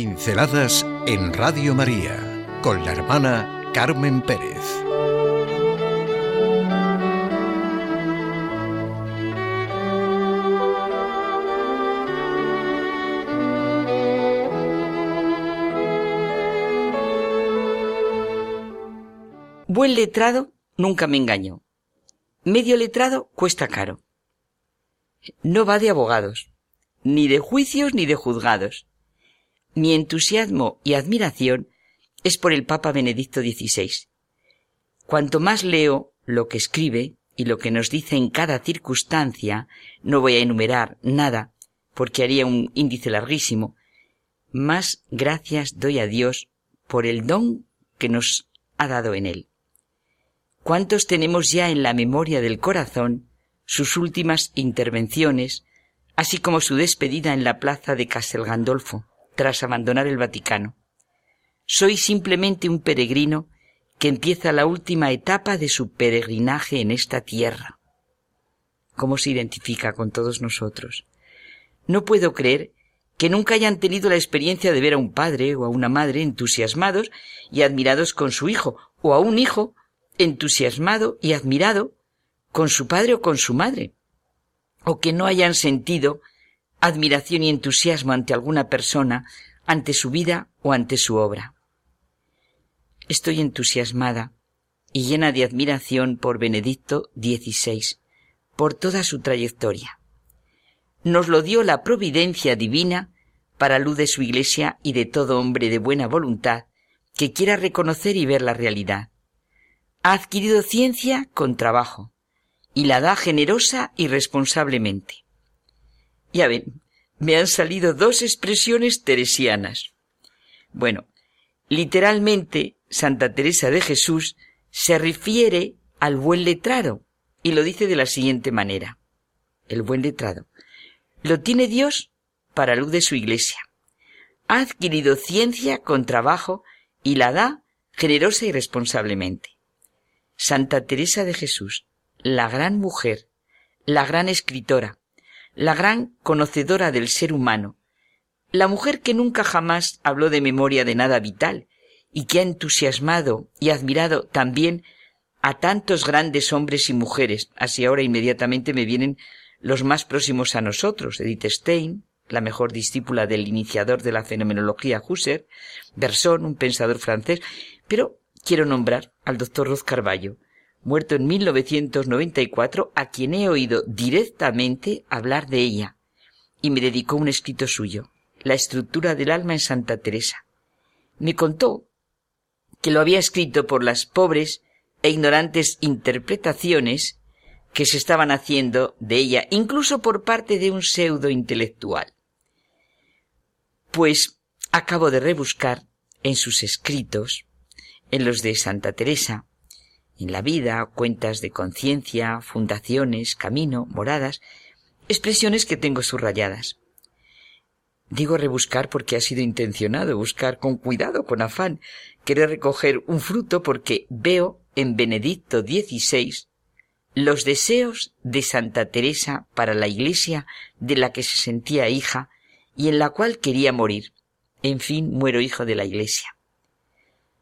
Pinceladas en Radio María con la hermana Carmen Pérez. Buen letrado nunca me engañó. Medio letrado cuesta caro. No va de abogados, ni de juicios ni de juzgados. Mi entusiasmo y admiración es por el Papa Benedicto XVI. Cuanto más leo lo que escribe y lo que nos dice en cada circunstancia, no voy a enumerar nada, porque haría un índice larguísimo, más gracias doy a Dios por el don que nos ha dado en él. ¿Cuántos tenemos ya en la memoria del corazón sus últimas intervenciones, así como su despedida en la plaza de Castel Gandolfo, tras abandonar el Vaticano? Soy simplemente un peregrino que empieza la última etapa de su peregrinaje en esta tierra. ¿Cómo se identifica con todos nosotros? No puedo creer que nunca hayan tenido la experiencia de ver a un padre o a una madre entusiasmados y admirados con su hijo, o a un hijo entusiasmado y admirado con su padre o con su madre, o que no hayan sentido admiración y entusiasmo ante alguna persona, ante su vida o ante su obra. Estoy entusiasmada y llena de admiración por Benedicto XVI, por toda su trayectoria. Nos lo dio la providencia divina para luz de su Iglesia y de todo hombre de buena voluntad que quiera reconocer y ver la realidad. Ha adquirido ciencia con trabajo y la da generosa y responsablemente. Ya ven, me han salido dos expresiones teresianas. Bueno, literalmente Santa Teresa de Jesús se refiere al buen letrado y lo dice de la siguiente manera. El buen letrado. Lo tiene Dios para luz de su iglesia. Ha adquirido ciencia con trabajo y la da generosa y responsablemente. Santa Teresa de Jesús, la gran mujer, la gran escritora, la gran conocedora del ser humano, la mujer que nunca jamás habló de memoria de nada vital y que ha entusiasmado y admirado también a tantos grandes hombres y mujeres. Así ahora inmediatamente me vienen los más próximos a nosotros, Edith Stein, la mejor discípula del iniciador de la fenomenología Husserl, Berson, un pensador francés, pero quiero nombrar al doctor Roz Carballo, muerto en 1994, a quien he oído directamente hablar de ella, y me dedicó un escrito suyo, La estructura del alma en Santa Teresa. Me contó que lo había escrito por las pobres e ignorantes interpretaciones que se estaban haciendo de ella, incluso por parte de un pseudo intelectual. Pues acabo de rebuscar en sus escritos, en los de Santa Teresa, en la vida, cuentas de conciencia, fundaciones, camino, moradas, expresiones que tengo subrayadas. Digo rebuscar porque ha sido intencionado, buscar con cuidado, con afán, querer recoger un fruto porque veo en Benedicto XVI los deseos de Santa Teresa para la Iglesia de la que se sentía hija y en la cual quería morir. En fin, muero hijo de la Iglesia.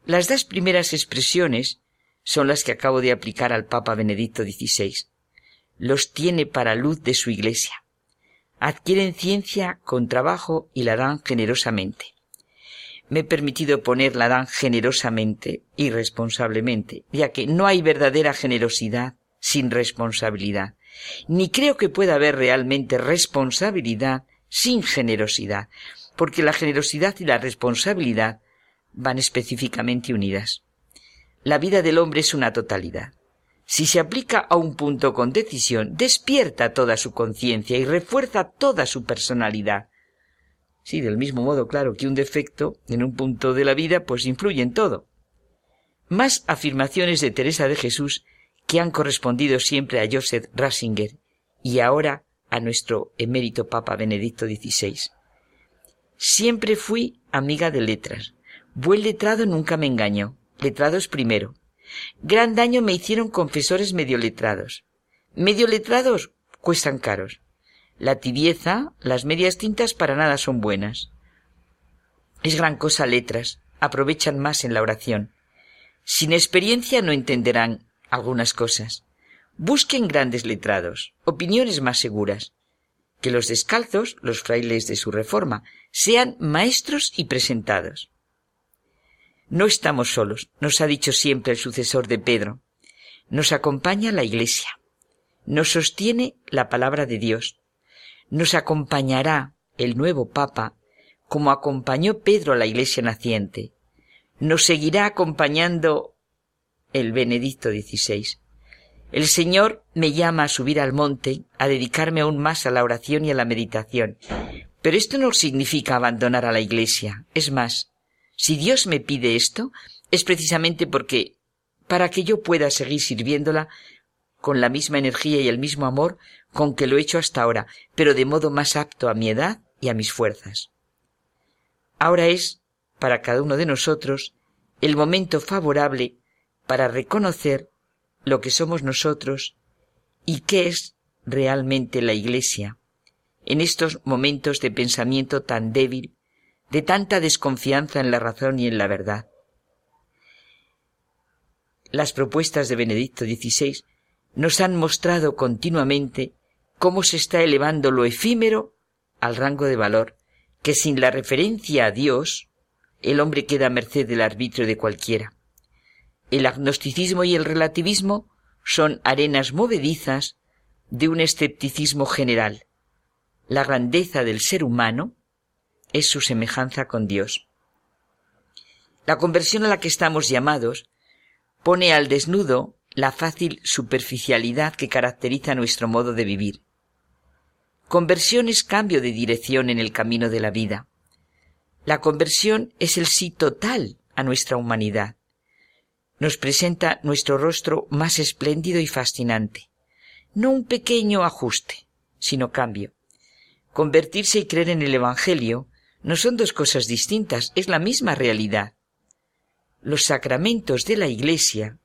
Las dos primeras expresiones son las que acabo de aplicar al Papa Benedicto XVI. Los tiene para luz de su Iglesia. Adquieren ciencia con trabajo y la dan generosamente. Me he permitido poner la dan generosamente y responsablemente, ya que no hay verdadera generosidad sin responsabilidad, ni creo que pueda haber realmente responsabilidad sin generosidad, porque la generosidad y la responsabilidad van específicamente unidas. La vida del hombre es una totalidad. Si se aplica a un punto con decisión, despierta toda su conciencia y refuerza toda su personalidad. Sí, del mismo modo, claro, que un defecto en un punto de la vida, pues influye en todo. Más afirmaciones de Teresa de Jesús que han correspondido siempre a Joseph Ratzinger y ahora a nuestro emérito Papa Benedicto XVI. Siempre fui amiga de letras. Buen letrado nunca me engañó letrados primero. Gran daño me hicieron confesores medio letrados. Medio letrados cuestan caros. La tibieza, las medias tintas para nada son buenas. Es gran cosa letras, aprovechan más en la oración. Sin experiencia no entenderán algunas cosas. Busquen grandes letrados, opiniones más seguras. Que los descalzos, los frailes de su reforma, sean maestros y presentados. No estamos solos, nos ha dicho siempre el sucesor de Pedro. Nos acompaña la Iglesia. Nos sostiene la palabra de Dios. Nos acompañará el nuevo Papa como acompañó Pedro a la Iglesia naciente. Nos seguirá acompañando el Benedicto XVI. El Señor me llama a subir al monte, a dedicarme aún más a la oración y a la meditación. Pero esto no significa abandonar a la Iglesia. Es más, si Dios me pide esto, es precisamente porque, para que yo pueda seguir sirviéndola con la misma energía y el mismo amor con que lo he hecho hasta ahora, pero de modo más apto a mi edad y a mis fuerzas. Ahora es, para cada uno de nosotros, el momento favorable para reconocer lo que somos nosotros y qué es realmente la Iglesia en estos momentos de pensamiento tan débil, de tanta desconfianza en la razón y en la verdad. Las propuestas de Benedicto XVI nos han mostrado continuamente cómo se está elevando lo efímero al rango de valor, que sin la referencia a Dios, el hombre queda a merced del arbitrio de cualquiera. El agnosticismo y el relativismo son arenas movedizas de un escepticismo general. La grandeza del ser humano es su semejanza con Dios. La conversión a la que estamos llamados pone al desnudo la fácil superficialidad que caracteriza nuestro modo de vivir. Conversión es cambio de dirección en el camino de la vida. La conversión es el sí total a nuestra humanidad nos presenta nuestro rostro más espléndido y fascinante. No un pequeño ajuste, sino cambio. Convertirse y creer en el Evangelio no son dos cosas distintas, es la misma realidad. Los sacramentos de la Iglesia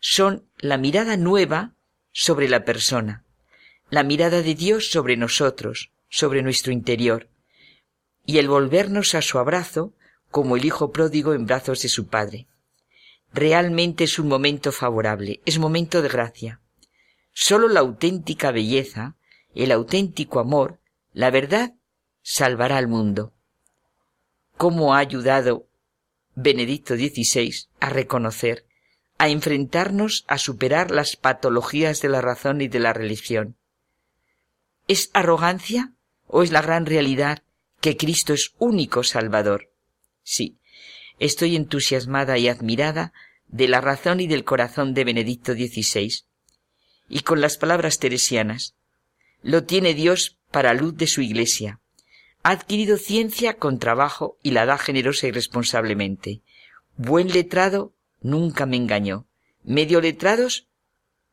son la mirada nueva sobre la persona, la mirada de Dios sobre nosotros, sobre nuestro interior, y el volvernos a su abrazo como el Hijo pródigo en brazos de su Padre. Realmente es un momento favorable, es momento de gracia. Solo la auténtica belleza, el auténtico amor, la verdad, salvará al mundo. ¿Cómo ha ayudado Benedicto XVI a reconocer, a enfrentarnos a superar las patologías de la razón y de la religión? ¿Es arrogancia o es la gran realidad que Cristo es único Salvador? Sí, estoy entusiasmada y admirada de la razón y del corazón de Benedicto XVI. Y con las palabras teresianas, lo tiene Dios para luz de su Iglesia. Ha adquirido ciencia con trabajo y la da generosa y responsablemente. Buen letrado nunca me engañó. Medio letrados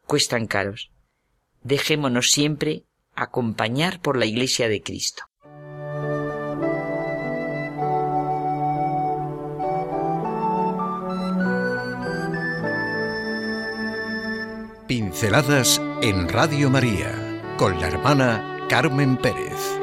cuestan caros. Dejémonos siempre acompañar por la Iglesia de Cristo. Pinceladas en Radio María con la hermana Carmen Pérez.